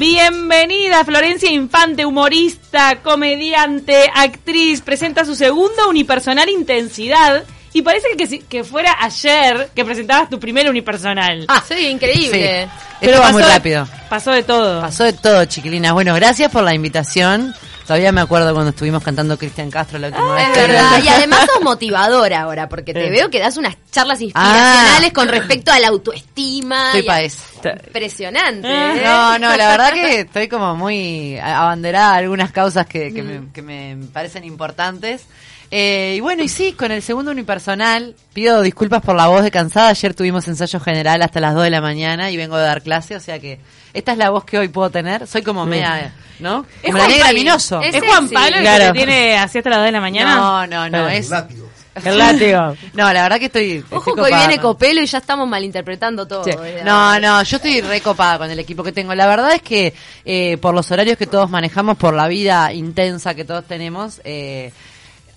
Bienvenida Florencia Infante, humorista, comediante, actriz, presenta su segundo unipersonal Intensidad y parece que, que fuera ayer que presentabas tu primer unipersonal. Ah, sí, increíble. Pero va muy rápido. Pasó de todo. Pasó de todo, chiquilinas. Bueno, gracias por la invitación. Todavía me acuerdo cuando estuvimos cantando Cristian Castro la última ah, vez. Es verdad. Y además sos motivadora ahora, porque te veo que das unas charlas inspiracionales ah. con respecto a la autoestima. Estoy para eso. Impresionante. ¿eh? No, no, la verdad que estoy como muy abanderada a algunas causas que, me, mm. que me parecen importantes. Eh, y bueno, y sí, con el segundo unipersonal, pido disculpas por la voz de cansada. Ayer tuvimos ensayo general hasta las 2 de la mañana y vengo de dar clase, o sea que esta es la voz que hoy puedo tener. Soy como mea, ¿no? Como la negra minoso. ¿Es, Juan Pablo el que tiene así hasta las 2 de la mañana? No, no, no, es... El látigo. No, la verdad que estoy. Ojo que hoy viene Copelo y ya estamos malinterpretando todo. No, no, yo estoy recopada con el equipo que tengo. La verdad es que eh, por los horarios que todos manejamos, por la vida intensa que todos tenemos, eh,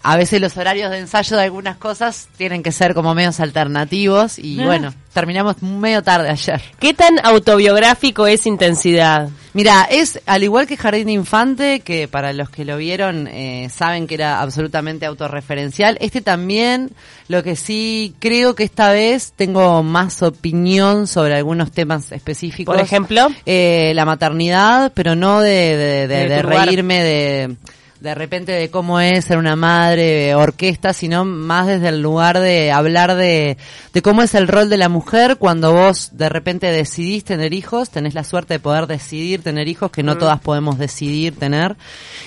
a veces los horarios de ensayo de algunas cosas tienen que ser como medios alternativos y ah. bueno, terminamos medio tarde ayer. ¿Qué tan autobiográfico es Intensidad? Mira, es al igual que Jardín de Infante, que para los que lo vieron eh, saben que era absolutamente autorreferencial, este también, lo que sí creo que esta vez tengo más opinión sobre algunos temas específicos. Por ejemplo, eh, la maternidad, pero no de, de reírme de de repente de cómo es ser una madre orquesta, sino más desde el lugar de hablar de, de cómo es el rol de la mujer cuando vos de repente decidís tener hijos, tenés la suerte de poder decidir tener hijos, que no todas podemos decidir tener,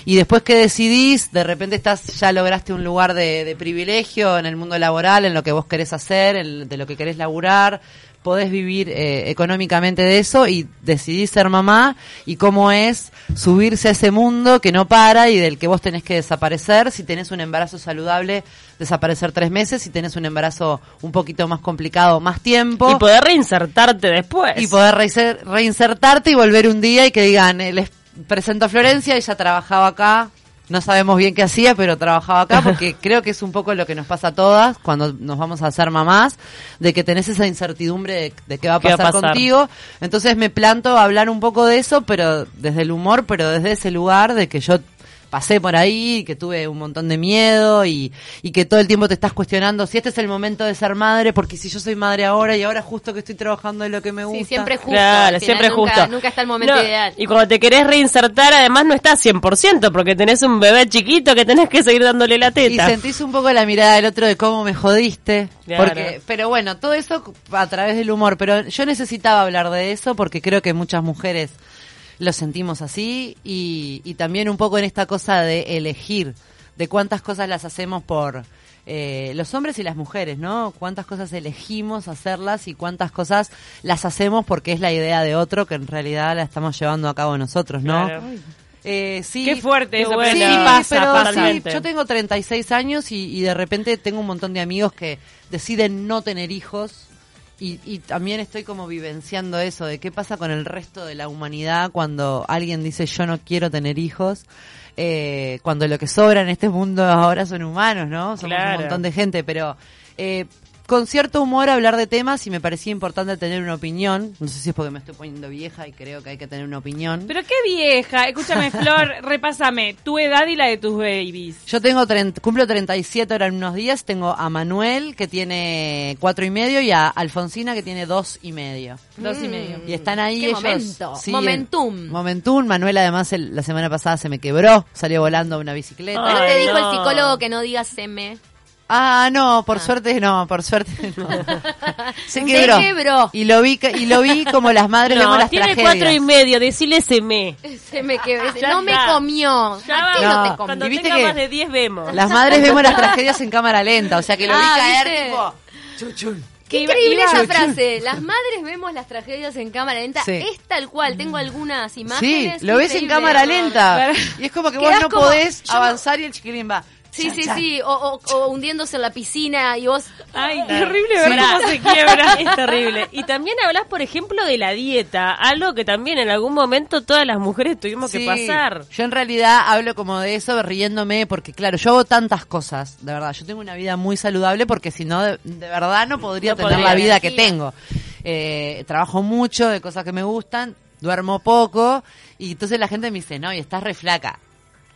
y después que decidís, de repente estás, ya lograste un lugar de, de privilegio en el mundo laboral, en lo que vos querés hacer, en, de lo que querés laburar, podés vivir eh, económicamente de eso y decidís ser mamá y cómo es subirse a ese mundo que no para y del que vos tenés que desaparecer. Si tenés un embarazo saludable, desaparecer tres meses. Si tenés un embarazo un poquito más complicado, más tiempo. Y poder reinsertarte después. Y poder reinsertarte y volver un día y que digan, eh, les presento a Florencia, ella trabajaba acá, no sabemos bien qué hacía, pero trabajaba acá porque creo que es un poco lo que nos pasa a todas cuando nos vamos a hacer mamás, de que tenés esa incertidumbre de, qué va a pasar, contigo. Entonces me planto a hablar un poco de eso, pero desde el humor, pero desde ese lugar de que yo pasé por ahí, que tuve un montón de miedo y, y que todo el tiempo te estás cuestionando si este es el momento de ser madre, porque si yo soy madre ahora y ahora justo que estoy trabajando en lo que me gusta. Sí, siempre justo. Claro, siempre nunca, justo. Nunca está el momento ideal. Y cuando te querés reinsertar, además no estás 100%, porque tenés un bebé chiquito que tenés que seguir dándole la teta. Y sentís un poco la mirada del otro de cómo me jodiste. Porque, pero bueno, todo eso a través del humor. Pero yo necesitaba hablar de eso porque creo que muchas mujeres lo sentimos así y, y también un poco en esta cosa de elegir, de cuántas cosas las hacemos por eh, los hombres y las mujeres, ¿no? Cuántas cosas elegimos hacerlas y cuántas cosas las hacemos porque es la idea de otro que en realidad la estamos llevando a cabo nosotros, ¿no? Eh, sí, Qué fuerte eso, sí, pasa, sí, yo tengo 36 años y, y de repente tengo un montón de amigos que deciden no tener hijos y, y, también estoy como vivenciando eso de qué pasa con el resto de la humanidad cuando alguien dice yo no quiero tener hijos, eh, cuando lo que sobra en este mundo ahora son humanos, ¿no? Somos un montón de gente, pero eh, con cierto humor hablar de temas y me parecía importante tener una opinión. No sé si es porque me estoy poniendo vieja y creo que hay que tener una opinión. Pero qué vieja. Escúchame, Flor, repásame tu edad y la de tus babies. Yo tengo cumplo 37 ahora en unos días. Tengo a Manuel que tiene cuatro y medio y a Alfonsina que tiene dos y medio. Dos y medio. Y están ahí ellos. Momento. momentum. Momentum. Manuel además la semana pasada se me quebró. Salió volando una bicicleta. ¿No te dijo el psicólogo que no digas M? Ah, no, por ah. suerte no, por suerte no. Se quebró. Y lo vi y lo vi como las madres no, las tiene cuatro y medio, decile se me. Se me quebró. no me comió. Ya no, te comió? Cuando tenga más de 10 vemos. Las madres vemos las tragedias en cámara lenta, o sea que lo vi ah, caer tipo chun, chun. Qué increíble esa frase. Las madres vemos las tragedias en cámara lenta. Es tal cual. Tengo algunas imágenes. Sí, lo ves en cámara lenta. Y es como que vos no podés avanzar y el chiquilín va. Sí, sí, sí, o, o, hundiéndose en la piscina y vos... Ay, terrible ver cómo se quiebra. Es terrible. Y también hablas, por ejemplo, de la dieta, algo que también en algún momento todas las mujeres tuvimos que pasar. Yo en realidad hablo como de eso riéndome porque, claro, yo hago tantas cosas, de verdad. Yo tengo una vida muy saludable porque si no, de, verdad no podría tener la vida que tengo. Eh, trabajo mucho de cosas que me gustan, duermo poco, y entonces la gente me dice, no, y estás re flaca.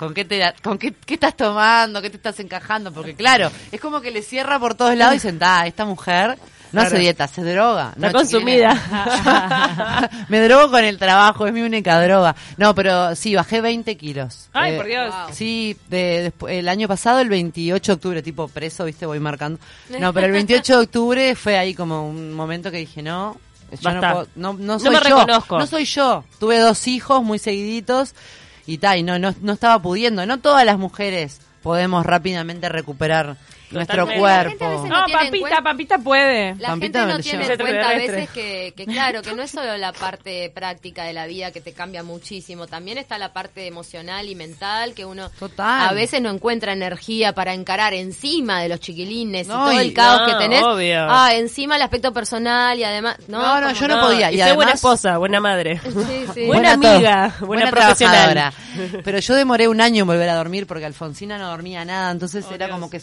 ¿Con qué, te, con qué, qué estás tomando? ¿Qué te estás encajando? Porque claro, es como que le cierra por todos lados y dicen, ah, esta mujer no hace dieta, se droga. Está consumida. me drogo con el trabajo, es mi única droga. No, pero sí, bajé 20 kilos. Ay, eh, por Dios. Sí, de, el año pasado, el 28 de octubre, tipo preso, viste, voy marcando. No, pero el 28 de octubre fue ahí como un momento que dije, no, yo no, puedo, no, no, soy me yo. Reconozco. No soy yo. Tuve dos hijos muy seguiditos y tal, y no, no, no estaba pudiendo. No todas las mujeres podemos rápidamente recuperar nuestro cuerpo. No, Pampita, Pampita puede. La gente no tiene en cuenta a veces que, que, claro, que no es solo la parte práctica de la vida que te cambia muchísimo, también está la parte emocional y mental que uno a veces no encuentra energía para encarar encima de los chiquilines y todo el caos que tenés. Ah, encima el aspecto personal y además... No, no, yo no, podía. Y, buena esposa, buena madre. Buena, amiga, buena, profesional. Pero yo demoré un año en volver a dormir porque Alfonsina no dormía nada, entonces oh, era como que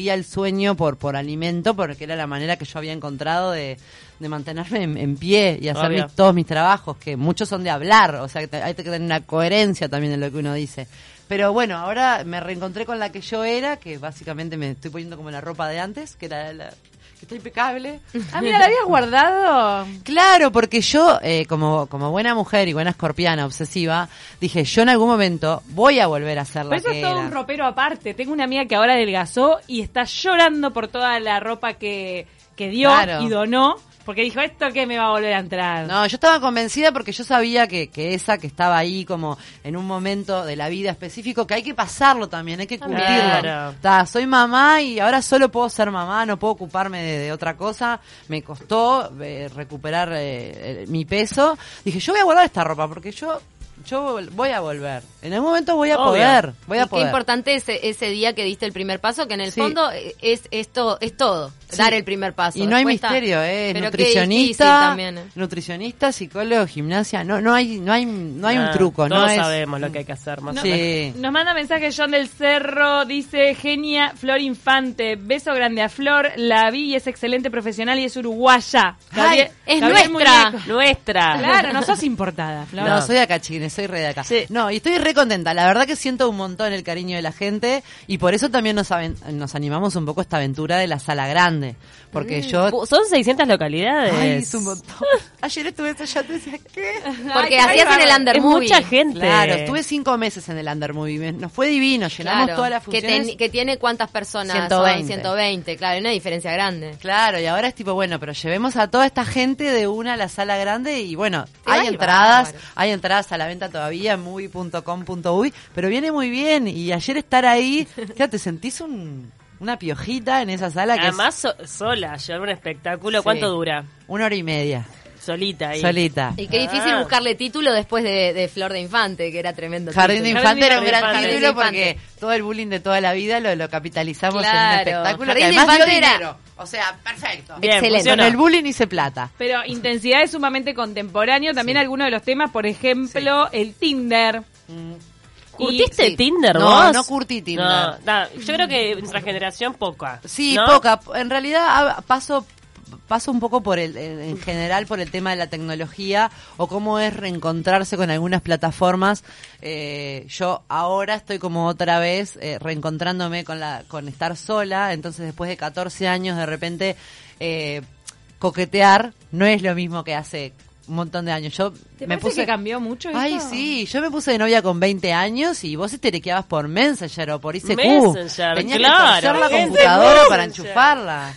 sustituía el sueño por, por alimento, porque era la manera que yo había encontrado de, mantenerme en, pie y hacer todos mis trabajos, que muchos son de hablar, o sea, que hay que tener una coherencia también en lo que uno dice. Pero bueno, ahora me reencontré con la que yo era, que básicamente me estoy poniendo como la ropa de antes, que era la, que está impecable. Ah, mira, la habías guardado. Claro, porque yo, eh, como, como buena mujer y buena escorpiana obsesiva, dije, yo en algún momento voy a volver a ser la Pero eso es todo un ropero aparte. Tengo una amiga que ahora adelgazó y está llorando por toda la ropa que, que dio y donó porque dijo, ¿esto que me va a volver a entrar? No, yo estaba convencida porque yo sabía que, que esa que estaba ahí como en un momento de la vida específico, que hay que pasarlo también, hay que curtirlo. soy mamá y ahora solo puedo ser mamá, no puedo ocuparme de, otra cosa. Me costó eh, recuperar eh, mi peso. Dije, yo voy a guardar esta ropa porque yo yo voy a volver. En algún momento voy a poder. Voy a poder. Qué importante ese, ese día que diste el primer paso, que en el fondo es esto es todo, dar el primer paso. Y no hay misterio, eh, nutricionista, ¿eh? nutricionista, psicólogo, gimnasia, no no hay no hay no hay un truco, todos no sabemos lo que hay que hacer más Nos manda mensaje John del Cerro, dice, "Genia Flor Infante, beso grande a Flor, la vi y es excelente profesional y es uruguaya." es nuestra, nuestra. Claro, no sos importada, Flor. No, soy acá, chines, soy re de acá. No, y estoy re contenta. La verdad que siento un montón el cariño de la gente y por eso también nos, nos animamos un poco a esta aventura de la sala grande. Porque mm. yo... Son 600 localidades. Ay, es un montón. Ayer estuve allá, te decía, ¿qué? Porque hacías en el Undermovie. mucha gente. Claro, estuve cinco meses en el Undermovie. Nos fue divino, llenamos toda la funciones. Que, que, tiene cuántas personas? 120. 120, claro, hay una diferencia grande. Claro, y ahora es tipo, bueno, pero llevemos a toda esta gente de una a la sala grande y bueno, hay entradas, hay entradas a la venta todavía en movie.com.uy, pero viene muy bien y ayer estar ahí, ya te sentís un, una piojita en esa sala. Que Además, sola, llevar un espectáculo, ¿cuánto dura? Una hora y media. Solita ahí. Solita. Y qué difícil ah. buscarle título después de, Flor de Infante, que era tremendo. Jardín de Infante era un gran título porque todo el bullying de toda la vida lo, lo capitalizamos en un espectáculo Jardín que además dio dinero. O sea, perfecto. Excelente. Con el bullying hice plata. Pero intensidad es sumamente contemporáneo. También algunos de los temas, por ejemplo, el Tinder. Mm. ¿Curtiste Tinder no, vos? No, curtí Tinder. yo creo que nuestra generación poca. Sí, poca. En realidad paso paso un poco por el, en general por el tema de la tecnología o cómo es reencontrarse con algunas plataformas. Eh, yo ahora estoy como otra vez eh, reencontrándome con la con estar sola, entonces después de 14 años de repente eh, coquetear no es lo mismo que hace un montón de años. Yo me puse que cambió mucho Ay, sí, yo me puse de novia con 20 años y vos terequeabas por Messenger o por ICQ. Messenger, Tenías claro. que la computadora para enchufarla.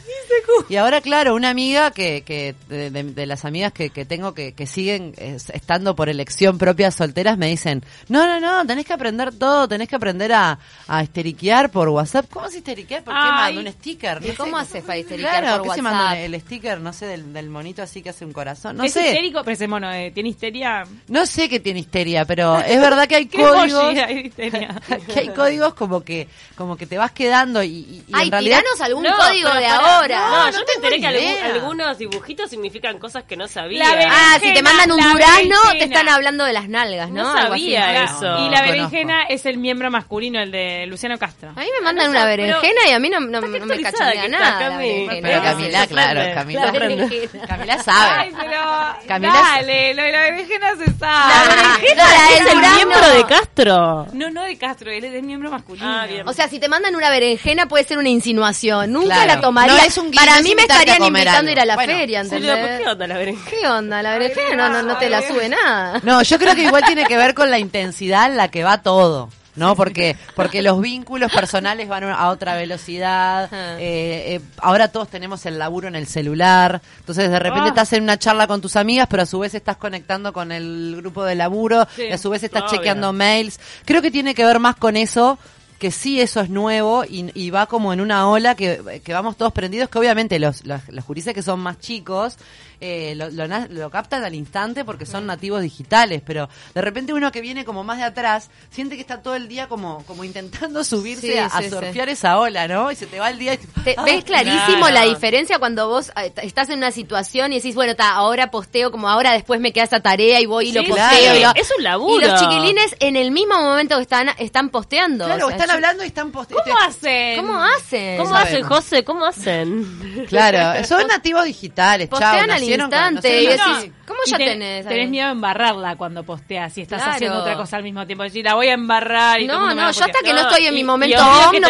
Y ahora, claro, una amiga que, que de, las amigas que, que tengo que, que siguen estando por elección propia solteras me dicen, no, no, no, tenés que aprender todo, tenés que aprender a, a esteriquear por WhatsApp. ¿Cómo se histeriquear? ¿Por qué manda un sticker? ¿Y cómo hace para histeriquear por WhatsApp? se manda el sticker, no sé, del, del monito así que hace un corazón? No ¿Es sé. histérico? Pero ese mono, eh, ¿tiene histeria? No sé qué tiene histeria, pero es verdad que hay códigos. que hay códigos como que como que te vas quedando y, y Ay, en realidad algún código de ahora. No, yo te enteré que algunos dibujitos significan cosas que no sabía. ah, si te mandan un durazno, te están hablando de las nalgas, ¿no? No sabía eso. y la berenjena es el miembro masculino, el de Luciano Castro. A mí me mandan una berenjena y a mí no, no, me cachonea nada. Pero Camila, claro, Camila, Camila sabe. Dale, lo de la berenjena se sabe. La berenjena es el miembro de Castro. No, no de Castro, él es el miembro masculino. Ah, bien. O sea, si te mandan una berenjena puede ser una insinuación. Nunca la tomaría. Para mí me estarían invitando a ir a la feria, ¿entendés? ¿Qué onda la berenjena? ¿Qué onda la berenjena? No, no, no te la sube nada. No, yo creo que igual tiene que ver con la intensidad en la que va todo. ¿No? Porque, porque los vínculos personales van a otra velocidad. Eh, eh, ahora todos tenemos el laburo en el celular. Entonces, de repente ah. estás en una charla con tus amigas, pero a su vez estás conectando con el grupo de laburo y a su vez estás chequeando mails. Creo que tiene que ver más con eso que sí eso es nuevo y, va como en una ola que, que, vamos todos prendidos, que obviamente los, los, los que son más chicos eh, lo, lo, captan al instante porque son nativos digitales, pero de repente uno que viene como más de atrás siente que está todo el día como, como intentando subirse a, surfear esa ola, ¿no? Y se te va el día y te, ves clarísimo la diferencia cuando vos eh, estás en una situación y decís, bueno, ta, ahora posteo, como ahora después me queda esa tarea y voy y lo posteo. es un laburo. Y los chiquilines en el mismo momento que están, están posteando. Claro, están hablando y están posteando. ¿Cómo hacen? ¿Cómo hacen? ¿Cómo hacen, José? ¿Cómo hacen? Claro, son nativos digitales, Postean al instante. y decís, ¿cómo ya tenés? Tenés miedo a embarrarla cuando posteas y estás haciendo otra cosa al mismo tiempo. Decir, la voy a embarrar. Y no, no, yo hasta que no estoy en mi momento no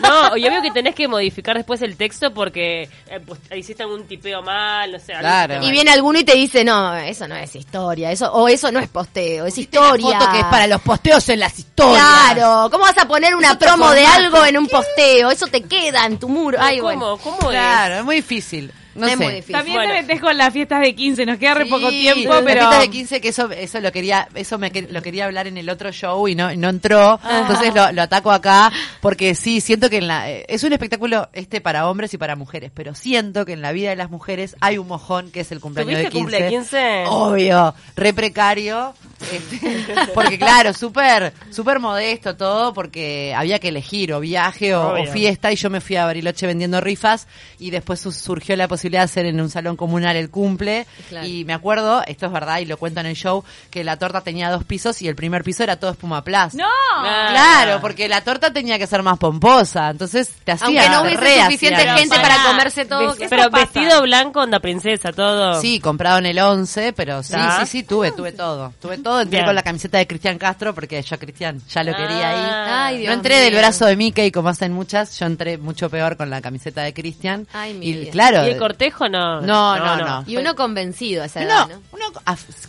No, yo veo que tenés que modificar después el texto porque eh, pues, hiciste algún tipeo mal, o sea. Claro. Y viene alguno y te dice, no, eso no es historia, eso o eso no es posteo, es historia. foto que es para los posteos en las historias. Claro, ¿cómo vas a poner una promo de algo en un posteo? Eso te queda en tu muro. Ay, ¿Cómo? ¿Cómo claro, es muy difícil. No es sé. Muy difícil. También te metes con las fiestas de 15, nos queda re poco tiempo, pero... Las fiestas de 15, que eso, eso lo quería, eso me, lo quería hablar en el otro show y no, no entró, entonces lo, lo, ataco acá, porque sí, siento que en la, es un espectáculo este para hombres y para mujeres, pero siento que en la vida de las mujeres hay un mojón que es el cumpleaños de 15. cumple 15? Obvio, re precario, este, porque claro, súper, súper modesto todo, porque había que elegir o viaje o, o, fiesta y yo me fui a Bariloche vendiendo rifas y después surgió la posibilidad de hacer en un salón comunal el cumple. Y me acuerdo, esto es verdad y lo cuento en el show, que la torta tenía dos pisos y el primer piso era todo espuma plus. ¡No! Claro, porque la torta tenía que ser más pomposa. Entonces te hacía. Aunque no hubiese suficiente gente para comerse todo. pero vestido blanco, onda princesa, todo. Sí, comprado en el 11, pero sí, sí, sí, tuve, tuve todo. Tuve todo. Entré con la camiseta de Cristian Castro porque yo, Cristian, ya lo quería ahí. no entré del brazo de Mickey como hacen muchas, yo entré mucho peor con la camiseta de Cristian. Y claro. ¿Y el cortejo no. No, no, no. Y uno convencido a esa edad, ¿no? Uno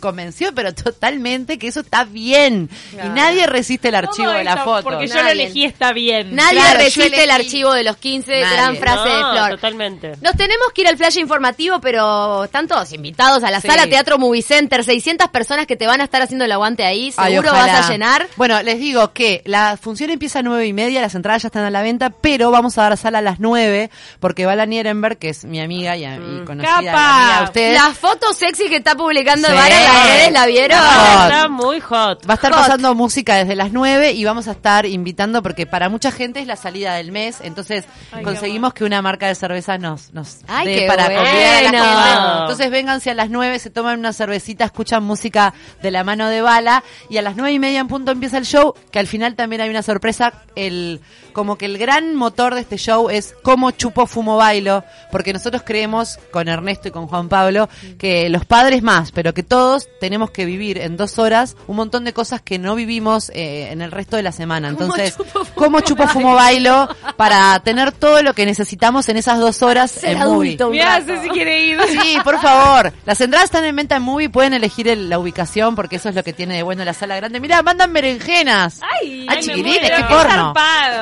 convenció, pero totalmente que eso está bien. Y nadie resiste el archivo de la foto. Porque yo lo elegí, está bien. Nadie resiste el archivo de los 15, gran frase de Flor. Totalmente. Nos tenemos que ir al flash informativo, pero están todos invitados a la sala Teatro Movie Center. 600 personas que te van a estar haciendo el aguante ahí. Seguro vas a llenar. Bueno, les digo que la función empieza a nueve y media, las entradas ya están a la venta, pero vamos a dar sala a las 9 porque va la Nierenberg, que es mi amiga y, y conocida ustedes. La foto sexy que está publicando Vara en las redes, ¿la vieron? Está muy hot. Va a estar pasando música desde las 9 y vamos a estar invitando porque para mucha gente es la salida del mes, entonces conseguimos que una marca de cerveza nos, nos Ay, dé para bueno. a la gente. Entonces vénganse a las 9, se toman una cervecita, escuchan música de la mano de Bala y a las 9 y media en punto empieza el show, que al final también hay una sorpresa, el como que el gran motor de este show es cómo chupo, fumo, bailo, porque nosotros creemos con Ernesto y con Juan Pablo que los padres más, pero que todos tenemos que vivir en dos horas un montón de cosas que no vivimos eh, en el resto de la semana. Entonces, ¿cómo chupo, fumo, bailo para tener todo lo que necesitamos en esas dos horas en Movie? Mira, si quiere ir. Sí, por favor. Las entradas están en venta en Movie, pueden elegir la ubicación porque eso es lo que tiene de bueno la sala grande. Mira, mandan berenjenas. Ay, ay, chiquilites, qué porno.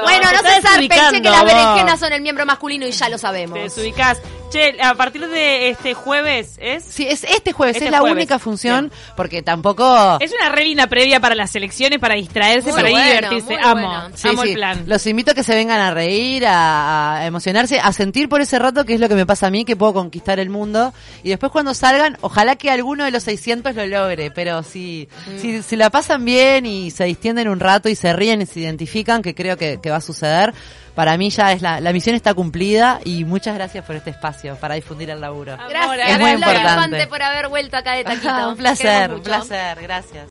Bueno, no se zarpen, que las berenjenas son el miembro masculino y ya lo sabemos. Te desubicás. Che, a partir de este jueves es. Sí, es este jueves, este es la única función, porque tampoco. Es una re previa para las elecciones, para distraerse, para divertirse. Amo, amo el plan. Los invito a que se vengan a reír, a, emocionarse, a sentir por ese rato que es lo que me pasa a mí, que puedo conquistar el mundo. Y después cuando salgan, ojalá que alguno de los 600 lo logre, pero si, mm. si, la pasan bien y se distienden un rato y se ríen y se identifican, que creo que, que va a suceder para mí ya es la, la misión está cumplida y muchas gracias por este espacio para difundir el laburo. Gracias, es muy importante por haber vuelto acá de taquito. un placer, un placer, gracias.